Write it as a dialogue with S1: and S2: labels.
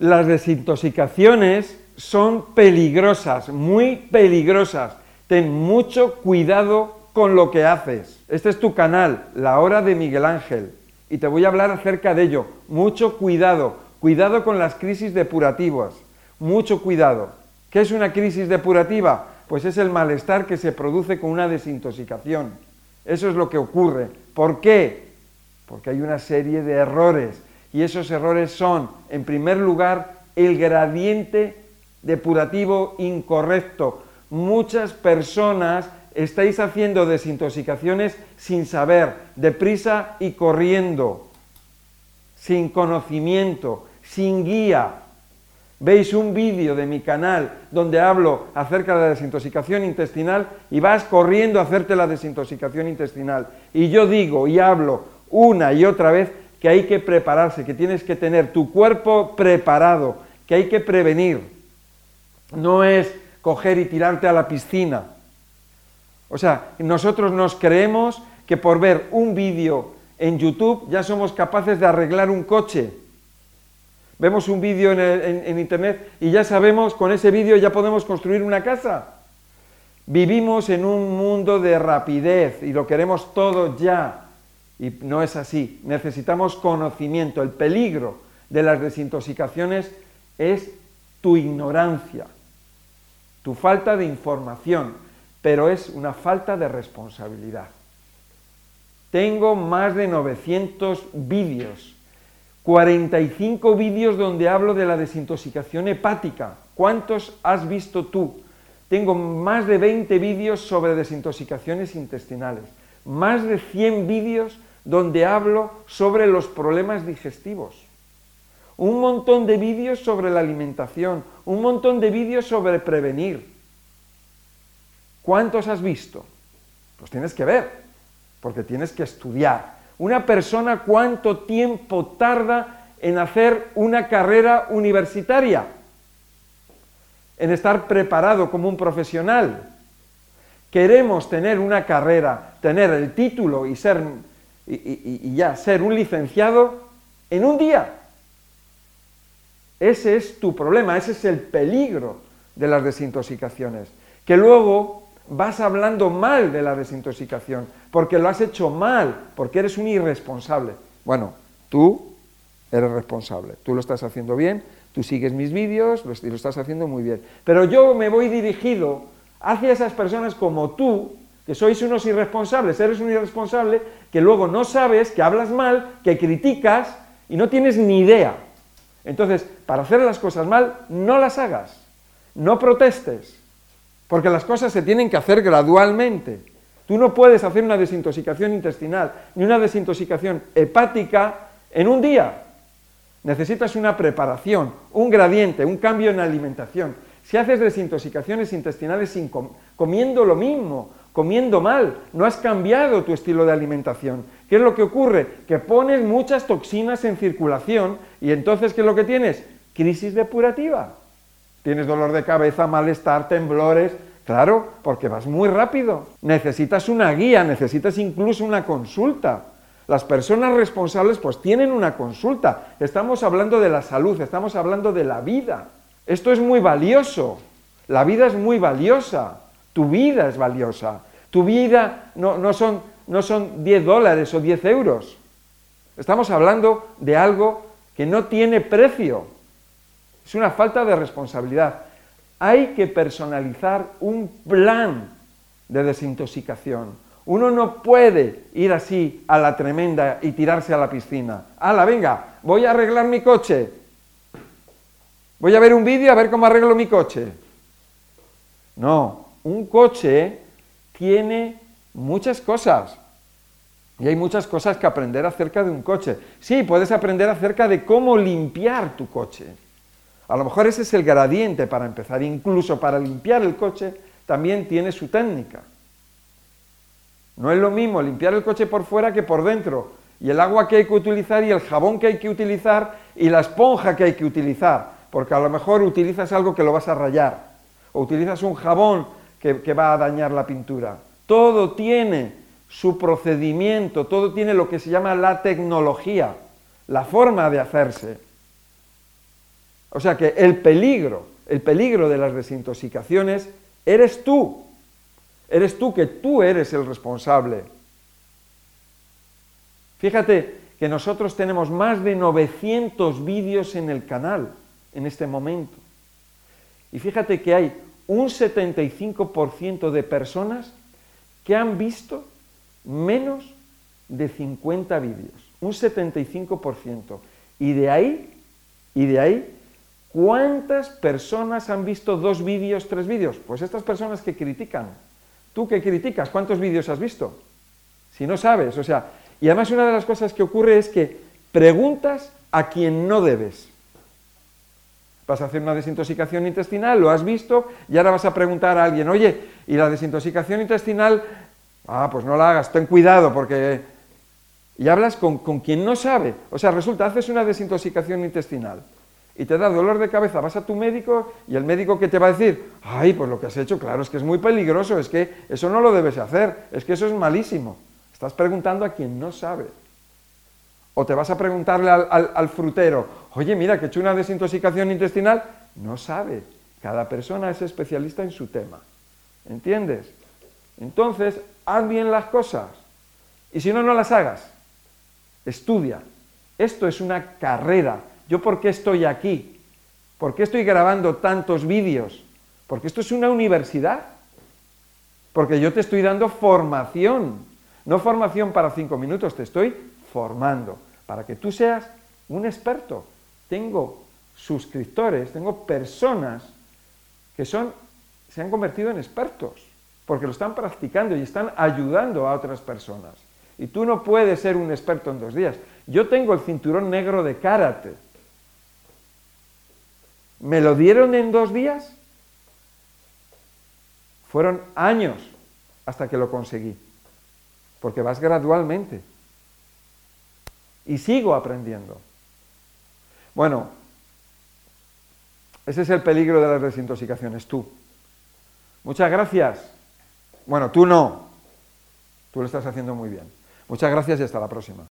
S1: Las desintoxicaciones son peligrosas, muy peligrosas. Ten mucho cuidado con lo que haces. Este es tu canal, La Hora de Miguel Ángel, y te voy a hablar acerca de ello. Mucho cuidado, cuidado con las crisis depurativas, mucho cuidado. ¿Qué es una crisis depurativa? Pues es el malestar que se produce con una desintoxicación. Eso es lo que ocurre. ¿Por qué? Porque hay una serie de errores y esos errores son, en primer lugar, el gradiente depurativo incorrecto. Muchas personas estáis haciendo desintoxicaciones sin saber, deprisa y corriendo, sin conocimiento, sin guía. Veis un vídeo de mi canal donde hablo acerca de la desintoxicación intestinal y vas corriendo a hacerte la desintoxicación intestinal. Y yo digo y hablo una y otra vez que hay que prepararse, que tienes que tener tu cuerpo preparado, que hay que prevenir. No es coger y tirarte a la piscina. O sea, nosotros nos creemos que por ver un vídeo en YouTube ya somos capaces de arreglar un coche. Vemos un vídeo en, en, Internet y ya sabemos, con ese vídeo ya podemos construir una casa. Vivimos en un mundo de rapidez y lo queremos todo ya. Y no es así. Necesitamos conocimiento. El peligro de las desintoxicaciones es tu ignorancia, tu falta de información, pero es una falta de responsabilidad. Tengo más de 900 vídeos, 45 vídeos donde hablo de la desintoxicación hepática. ¿Cuántos has visto tú? Tengo más de 20 vídeos sobre desintoxicaciones intestinales, más de 100 vídeos donde hablo sobre los problemas digestivos. Un montón de vídeos sobre la alimentación, un montón de vídeos sobre prevenir. ¿Cuántos has visto? Pues tienes que ver, porque tienes que estudiar. Una persona cuánto tiempo tarda en hacer una carrera universitaria, en estar preparado como un profesional. Queremos tener una carrera, tener el título y ser y, ya ser un licenciado en un día. Ese es tu problema, ese es el peligro de las desintoxicaciones. Que luego vas hablando mal de la desintoxicación, porque lo has hecho mal, porque eres un irresponsable. Bueno, tú eres responsable, tú lo estás haciendo bien, tú sigues mis vídeos y lo estás haciendo muy bien. Pero yo me voy dirigido hacia esas personas como tú, que sois unos irresponsables, eres un irresponsable que luego no sabes, que hablas mal, que criticas y no tienes ni idea. Entonces, para hacer las cosas mal, no las hagas, no protestes, porque las cosas se tienen que hacer gradualmente. Tú no puedes hacer una desintoxicación intestinal ni una desintoxicación hepática en un día. Necesitas una preparación, un gradiente, un cambio en la alimentación. Si haces desintoxicaciones intestinales comiendo lo mismo, comiendo mal, no has cambiado tu estilo de alimentación. ¿Qué es lo que ocurre? Que pones muchas toxinas en circulación y entonces ¿qué es lo que tienes? Crisis depurativa. Tienes dolor de cabeza, malestar, temblores, claro, porque vas muy rápido. Necesitas una guía, necesitas incluso una consulta. Las personas responsables pues tienen una consulta. Estamos hablando de la salud, estamos hablando de la vida. Esto es muy valioso. La vida es muy valiosa. Tu vida es valiosa. Tu vida no, son, no son 10 dólares o 10 euros. Estamos hablando de algo que no tiene precio. Es una falta de responsabilidad. Hay que personalizar un plan de desintoxicación. Uno no puede ir así a la tremenda y tirarse a la piscina. ¡Hala, venga! Voy a arreglar mi coche. Voy a ver un vídeo a ver cómo arreglo mi coche. No, un coche tiene muchas cosas. Y hay muchas cosas que aprender acerca de un coche. Sí, puedes aprender acerca de cómo limpiar tu coche. A lo mejor ese es el gradiente para empezar. Incluso para limpiar el coche también tiene su técnica. No es lo mismo limpiar el coche por fuera que por dentro. Y el agua que hay que utilizar y el jabón que hay que utilizar y la esponja que hay que utilizar. Porque a lo mejor utilizas algo que lo vas a rayar. O utilizas un jabón que, va a dañar la pintura. Todo tiene su procedimiento, todo tiene lo que se llama la tecnología, la forma de hacerse. O sea que el peligro, el peligro de las desintoxicaciones, eres tú. Eres tú que tú eres el responsable. Fíjate que nosotros tenemos más de 900 vídeos en el canal en este momento. Y fíjate que hay un 75% de personas que han visto menos de 50 vídeos, un 75%. Y de ahí, y de ahí, ¿cuántas personas han visto dos vídeos, tres vídeos? Pues estas personas que critican. ¿Tú que criticas? ¿Cuántos vídeos has visto? Si no sabes, o sea, y además una de las cosas que ocurre es que preguntas a quien no debes. Vas a hacer una desintoxicación intestinal, lo has visto, y ahora vas a preguntar a alguien, oye, ¿y la desintoxicación intestinal? Ah, pues no la hagas, ten cuidado, porque... Y hablas con, con quien no sabe. O sea, resulta, haces una desintoxicación intestinal y te da dolor de cabeza, vas a tu médico y el médico que te va a decir, ay, pues lo que has hecho, claro, es que es muy peligroso, es que eso no lo debes hacer, es que eso es malísimo. Estás preguntando a quien no sabe. O te vas a preguntarle al, frutero, oye, mira, que he hecho una desintoxicación intestinal. No sabe. Cada persona es especialista en su tema. ¿Entiendes? Entonces, haz bien las cosas. Y si no, no las hagas. Estudia. Esto es una carrera. ¿Yo por qué estoy aquí? ¿Por qué estoy grabando tantos vídeos? Porque esto es una universidad. Porque yo te estoy dando formación. No formación para cinco minutos, te estoy formando para que tú seas un experto. Tengo suscriptores, tengo personas que son, se han convertido en expertos, porque lo están practicando y están ayudando a otras personas. Y tú no puedes ser un experto en dos días. Yo tengo el cinturón negro de karate. ¿Me lo dieron en dos días? Fueron años hasta que lo conseguí, porque vas gradualmente y sigo aprendiendo. Bueno, ese es el peligro de las desintoxicaciones, tú. Muchas gracias. Bueno, tú no. Tú lo estás haciendo muy bien. Muchas gracias y hasta la próxima.